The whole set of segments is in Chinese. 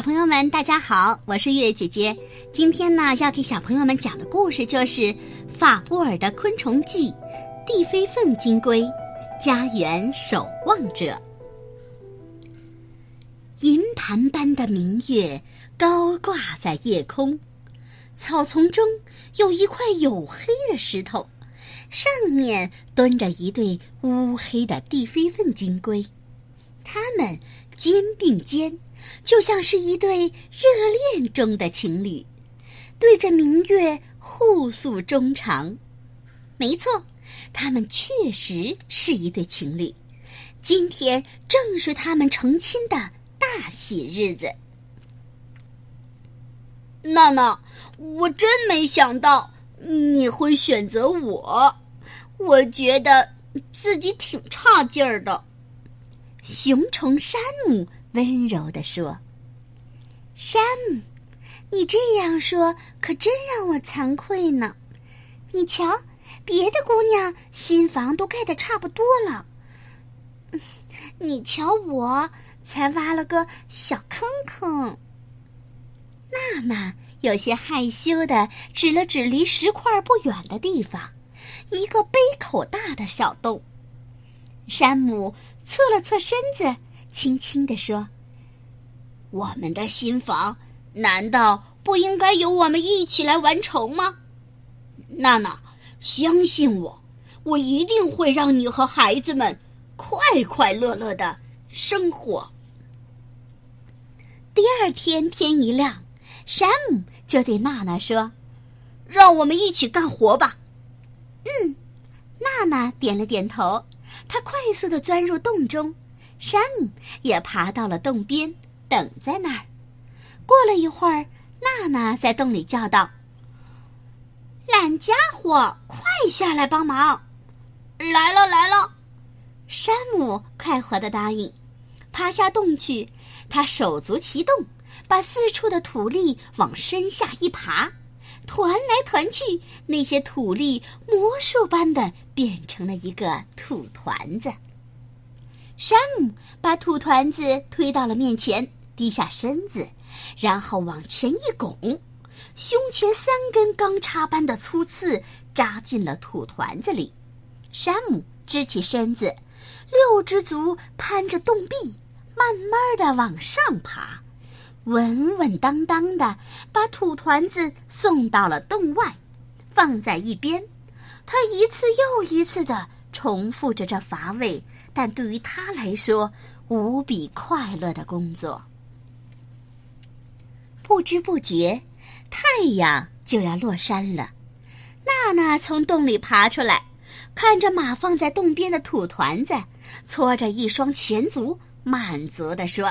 小朋友们，大家好，我是月月姐姐。今天呢，要给小朋友们讲的故事就是法布尔的《昆虫记》，地飞凤金龟，家园守望者。银盘般的明月高挂在夜空，草丛中有一块黝黑的石头，上面蹲着一对乌黑的地飞凤金龟，它们肩并肩。就像是一对热恋中的情侣，对着明月互诉衷肠。没错，他们确实是一对情侣。今天正是他们成亲的大喜日子。娜娜，我真没想到你会选择我，我觉得自己挺差劲儿的。熊虫山姆。温柔地说：“山姆，你这样说可真让我惭愧呢。你瞧，别的姑娘新房都盖得差不多了，你瞧我才挖了个小坑坑。”娜娜有些害羞的指了指离石块不远的地方，一个杯口大的小洞。山姆侧了侧身子。轻轻地说：“我们的新房难道不应该由我们一起来完成吗？”娜娜，相信我，我一定会让你和孩子们快快乐乐的生活。第二天天一亮，山姆就对娜娜说：“让我们一起干活吧。”嗯，娜娜点了点头，她快速的钻入洞中。山姆也爬到了洞边，等在那儿。过了一会儿，娜娜在洞里叫道：“懒家伙，快下来帮忙！”“来了，来了！”山姆快活的答应，爬下洞去。他手足齐动，把四处的土粒往身下一爬，团来团去，那些土粒魔术般的变成了一个土团子。山姆把土团子推到了面前，低下身子，然后往前一拱，胸前三根钢叉般的粗刺扎进了土团子里。山姆支起身子，六只足攀着洞壁，慢慢的往上爬，稳稳当当的把土团子送到了洞外，放在一边。他一次又一次的重复着这乏味。但对于他来说，无比快乐的工作。不知不觉，太阳就要落山了。娜娜从洞里爬出来，看着马放在洞边的土团子，搓着一双前足，满足地说：“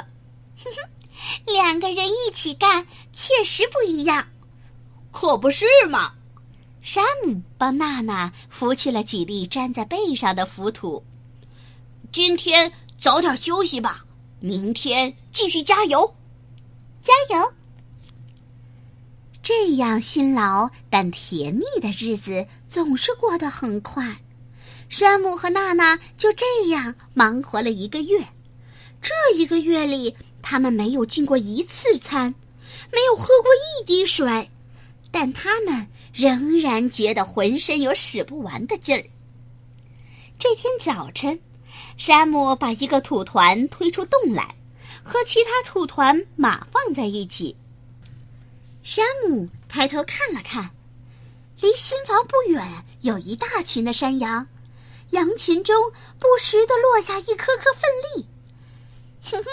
哼哼，两个人一起干，确实不一样，可不是嘛？”山姆帮娜娜扶起了几粒粘在背上的浮土。今天早点休息吧，明天继续加油，加油！这样辛劳但甜蜜的日子总是过得很快。山姆和娜娜就这样忙活了一个月。这一个月里，他们没有进过一次餐，没有喝过一滴水，但他们仍然觉得浑身有使不完的劲儿。这天早晨。山姆把一个土团推出洞来，和其他土团码放在一起。山姆抬头看了看，离新房不远有一大群的山羊，羊群中不时的落下一颗颗粪粒。哼哼，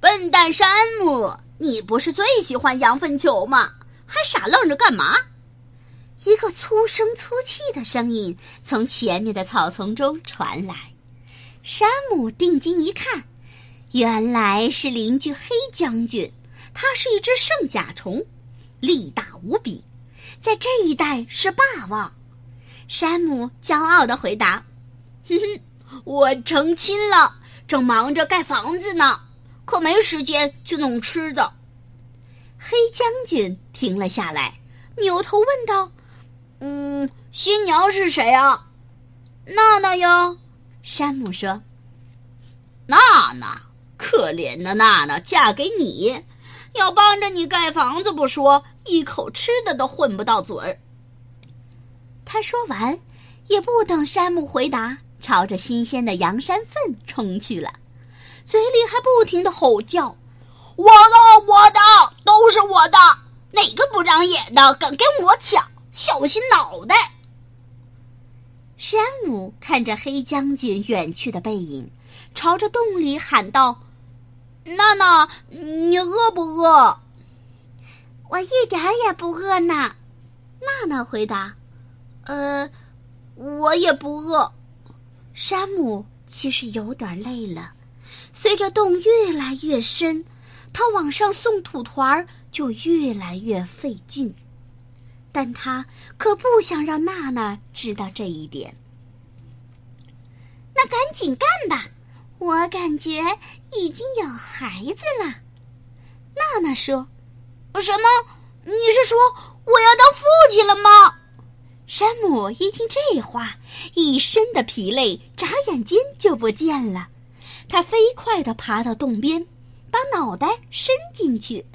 笨蛋山姆，你不是最喜欢羊粪球吗？还傻愣着干嘛？一个粗声粗气的声音从前面的草丛中传来。山姆定睛一看，原来是邻居黑将军。他是一只圣甲虫，力大无比，在这一带是霸王。山姆骄傲的回答：“ 哼哼，我成亲了，正忙着盖房子呢，可没时间去弄吃的。”黑将军停了下来，扭头问道：“嗯，新娘是谁啊？娜娜呀？”山姆说：“娜娜，可怜的娜娜，嫁给你，要帮着你盖房子不说，一口吃的都混不到嘴儿。他说完，也不等山姆回答，朝着新鲜的羊山粪冲去了，嘴里还不停的吼叫：“我的，我的，都是我的！哪个不长眼的敢跟我抢？小心脑袋！”山姆看着黑将军远去的背影，朝着洞里喊道：“娜娜，你饿不饿？”“我一点也不饿呢。”娜娜回答。“呃，我也不饿。”山姆其实有点累了。随着洞越来越深，他往上送土团儿就越来越费劲。但他可不想让娜娜知道这一点。那赶紧干吧，我感觉已经有孩子了。娜娜说：“什么？你是说我要当父亲了吗？”山姆一听这话，一身的疲累眨眼间就不见了。他飞快地爬到洞边，把脑袋伸进去，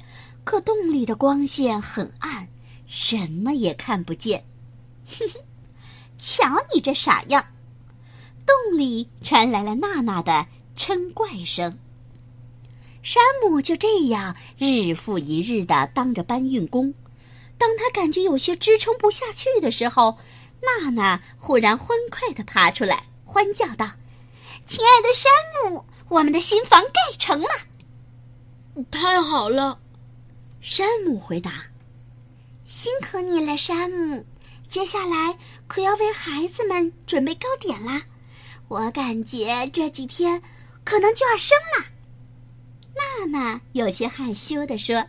可洞里的光线很暗。什么也看不见，哼哼，瞧你这傻样！洞里传来了娜娜的嗔怪声。山姆就这样日复一日的当着搬运工。当他感觉有些支撑不下去的时候，娜娜忽然欢快的爬出来，欢叫道：“亲爱的山姆，我们的新房盖成了！”太好了，山姆回答。辛苦你了，山姆。接下来可要为孩子们准备糕点啦。我感觉这几天可能就要生了。娜娜有些害羞地说：“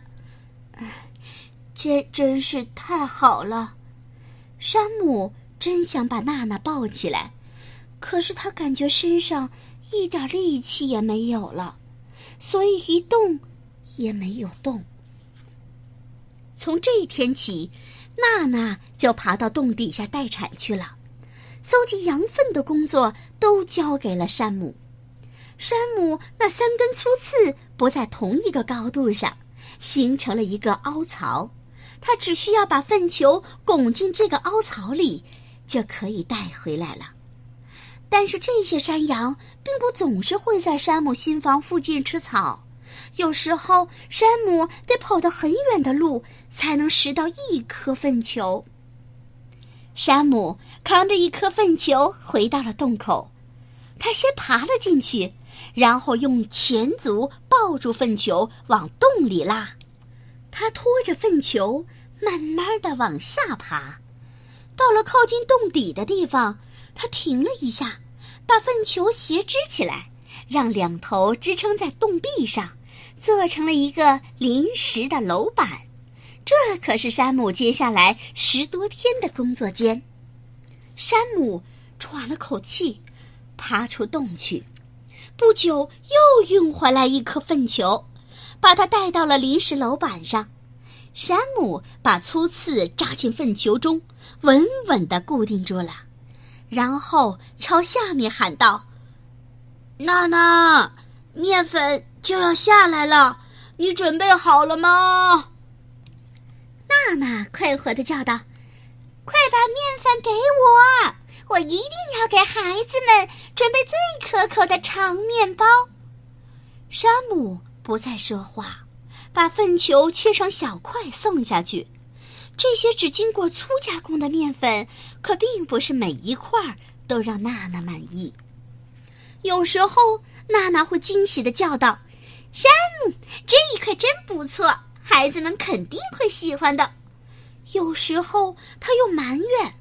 这真是太好了。”山姆真想把娜娜抱起来，可是他感觉身上一点力气也没有了，所以一动也没有动。从这一天起，娜娜就爬到洞底下待产去了。搜集羊粪的工作都交给了山姆。山姆那三根粗刺不在同一个高度上，形成了一个凹槽。他只需要把粪球拱进这个凹槽里，就可以带回来了。但是这些山羊并不总是会在山姆新房附近吃草。有时候，山姆得跑到很远的路才能拾到一颗粪球。山姆扛着一颗粪球回到了洞口，他先爬了进去，然后用前足抱住粪球往洞里拉。他拖着粪球慢慢的往下爬，到了靠近洞底的地方，他停了一下，把粪球斜支起来，让两头支撑在洞壁上。做成了一个临时的楼板，这可是山姆接下来十多天的工作间。山姆喘了口气，爬出洞去。不久，又运回来一颗粪球，把它带到了临时楼板上。山姆把粗刺扎进粪球中，稳稳地固定住了，然后朝下面喊道：“娜娜，面粉。”就要下来了，你准备好了吗？娜娜快活的叫道：“快把面粉给我，我一定要给孩子们准备最可口的长面包。”山姆不再说话，把粪球切成小块送下去。这些只经过粗加工的面粉，可并不是每一块都让娜娜满意。有时候，娜娜会惊喜的叫道。山姆，这一块真不错，孩子们肯定会喜欢的。有时候他又埋怨：“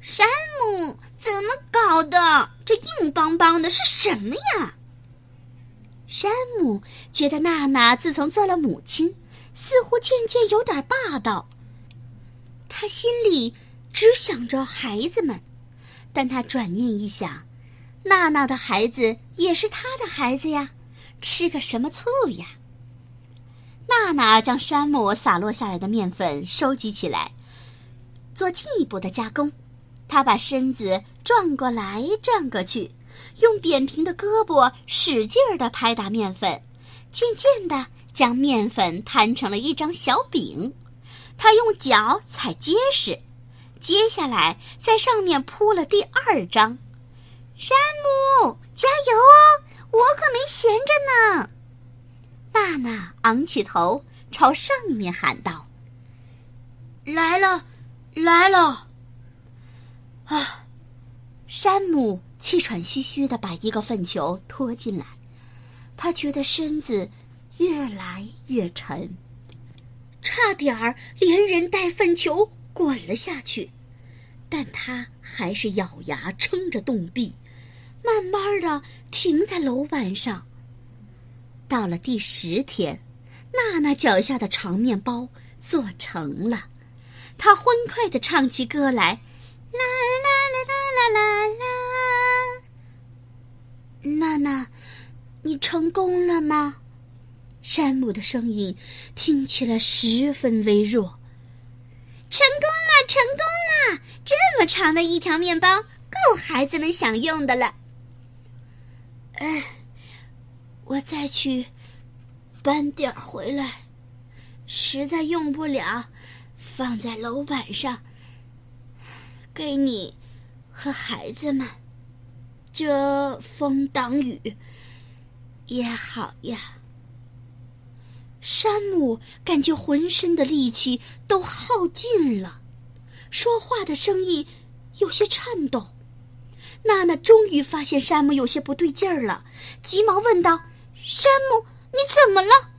山姆怎么搞的？这硬邦邦的是什么呀？”山姆觉得娜娜自从做了母亲，似乎渐渐有点霸道。他心里只想着孩子们，但他转念一想，娜娜的孩子也是他的孩子呀。吃个什么醋呀？娜娜将山姆洒落下来的面粉收集起来，做进一步的加工。她把身子转过来转过去，用扁平的胳膊使劲儿地拍打面粉，渐渐的将面粉摊成了一张小饼，她用脚踩结实，接下来在上面铺了第二张。山姆，加油哦！我可没闲着呢。娜娜昂起头，朝上面喊道：“来了，来了！”啊，山姆气喘吁吁的把一个粪球拖进来，他觉得身子越来越沉，差点儿连人带粪球滚了下去，但他还是咬牙撑着洞壁，慢慢的停在楼板上。到了第十天，娜娜脚下的长面包做成了，她欢快的唱起歌来，啦啦啦啦啦啦啦。娜娜，你成功了吗？山姆的声音听起来十分微弱。成功了，成功了！这么长的一条面包，够孩子们享用的了。哎。我再去搬点回来，实在用不了，放在楼板上，给你和孩子们遮风挡雨也好呀。山姆感觉浑身的力气都耗尽了，说话的声音有些颤抖。娜娜终于发现山姆有些不对劲儿了，急忙问道。山姆，你怎么了？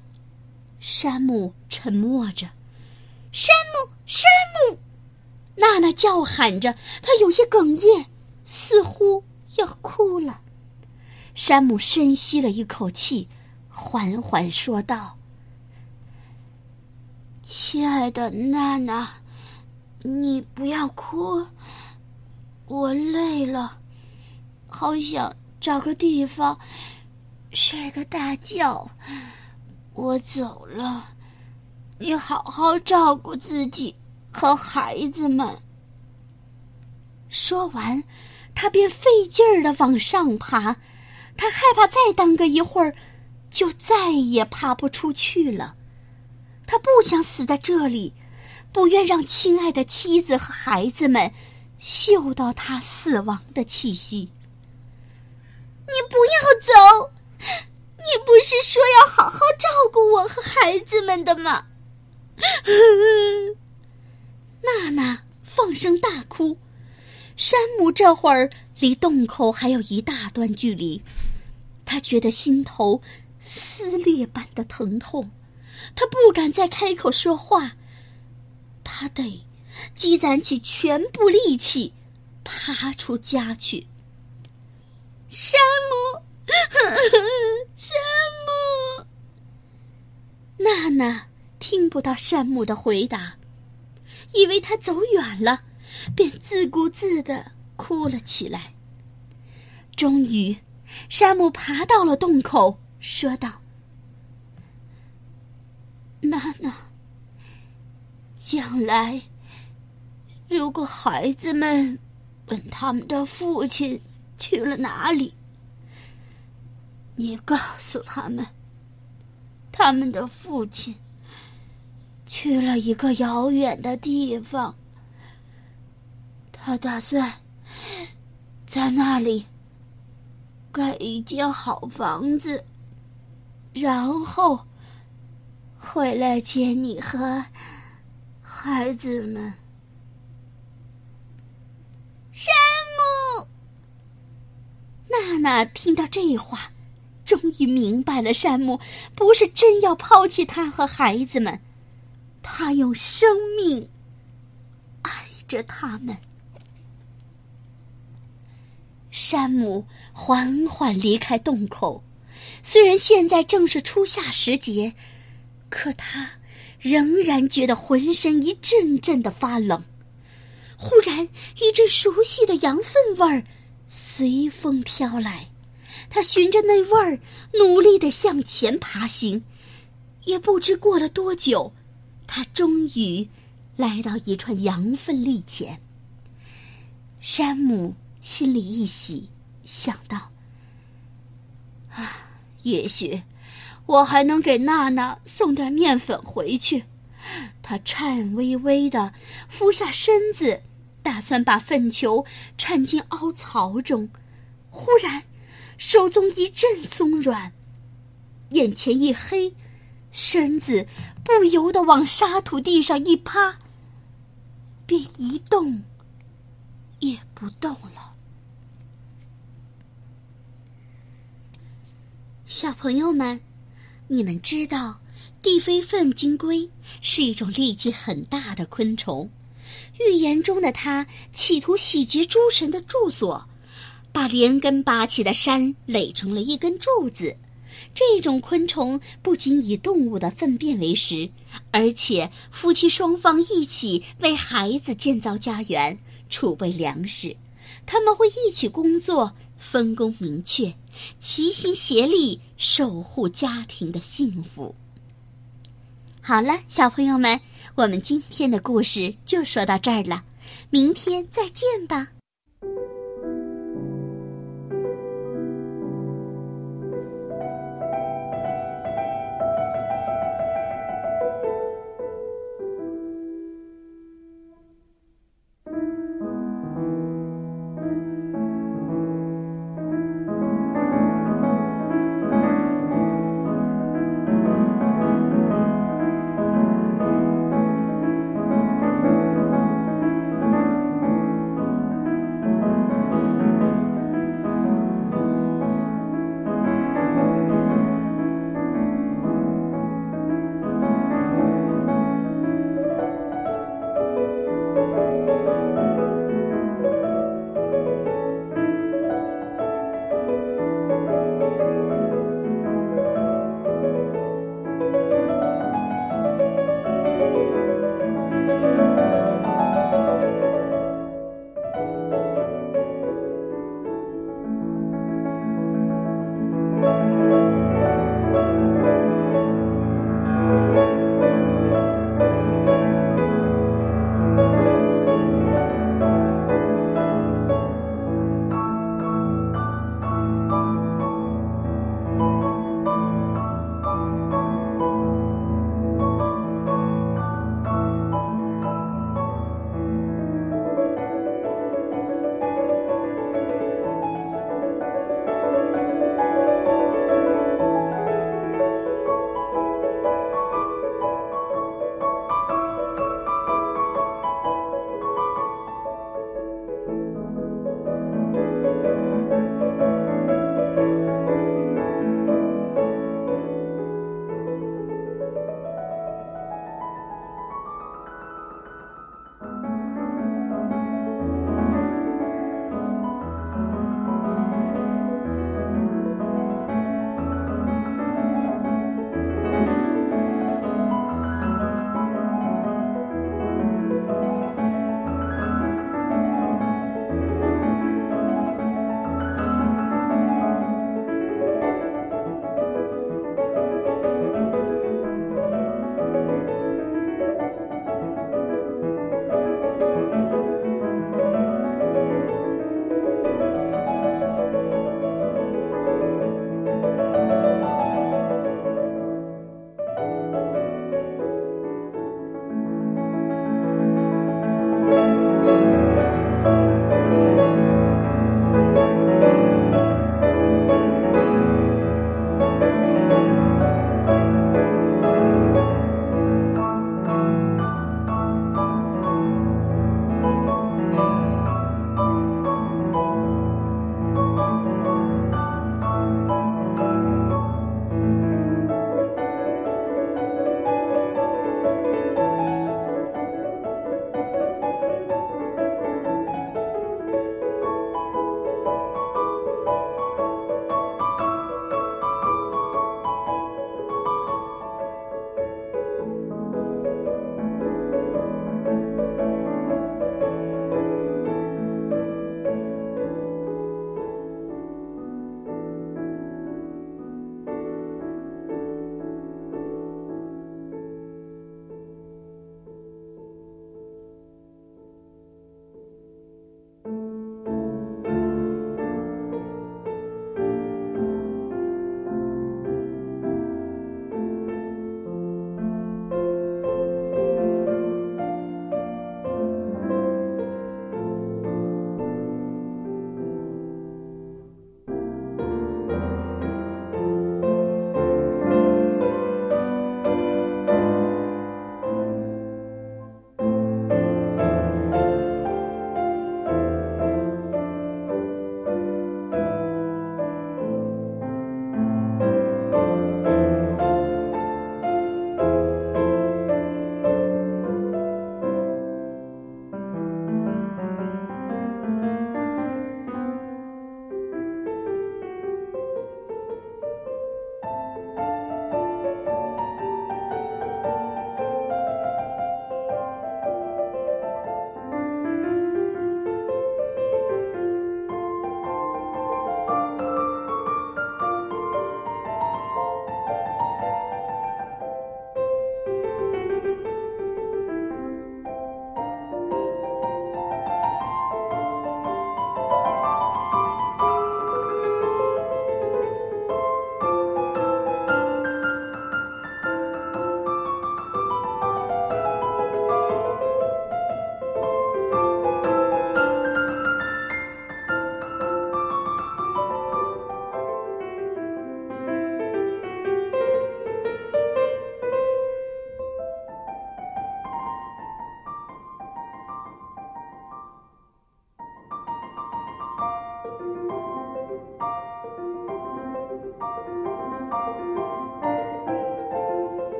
山姆沉默着。山姆，山姆！娜娜叫喊着，她有些哽咽，似乎要哭了。山姆深吸了一口气，缓缓说道：“亲爱的娜娜，你不要哭，我累了，好想找个地方。”睡个大觉，我走了，你好好照顾自己和孩子们。说完，他便费劲儿的往上爬，他害怕再耽搁一会儿，就再也爬不出去了。他不想死在这里，不愿让亲爱的妻子和孩子们嗅到他死亡的气息。你不要走！你不是说要好好照顾我和孩子们的吗？娜娜放声大哭。山姆这会儿离洞口还有一大段距离，他觉得心头撕裂般的疼痛，他不敢再开口说话，他得积攒起全部力气爬出家去。山姆。山姆，娜娜听不到山姆的回答，以为他走远了，便自顾自的哭了起来。终于，山姆爬到了洞口，说道：“娜娜，将来如果孩子们问他们的父亲去了哪里？”你告诉他们，他们的父亲去了一个遥远的地方。他打算在那里盖一间好房子，然后回来接你和孩子们。山姆，娜娜听到这话。终于明白了，山姆不是真要抛弃他和孩子们，他用生命爱着他们。山姆缓缓离开洞口，虽然现在正是初夏时节，可他仍然觉得浑身一阵阵的发冷。忽然，一阵熟悉的羊粪味儿随风飘来。他循着那味儿，努力的向前爬行，也不知过了多久，他终于来到一串羊粪粒前。山姆心里一喜，想到：“啊，也许我还能给娜娜送点面粉回去。他颤巍巍的俯下身子，打算把粪球掺进凹槽中。忽然，手中一阵松软，眼前一黑，身子不由得往沙土地上一趴，便一动也不动了。小朋友们，你们知道地飞粪金龟是一种力气很大的昆虫。预言中的他企图洗劫诸神的住所，把连根拔起的山垒成了一根柱子。这种昆虫不仅以动物的粪便为食，而且夫妻双方一起为孩子建造家园、储备粮食。他们会一起工作，分工明确。齐心协力守护家庭的幸福。好了小朋友们我们今天的故事就说到这儿了明天再见吧。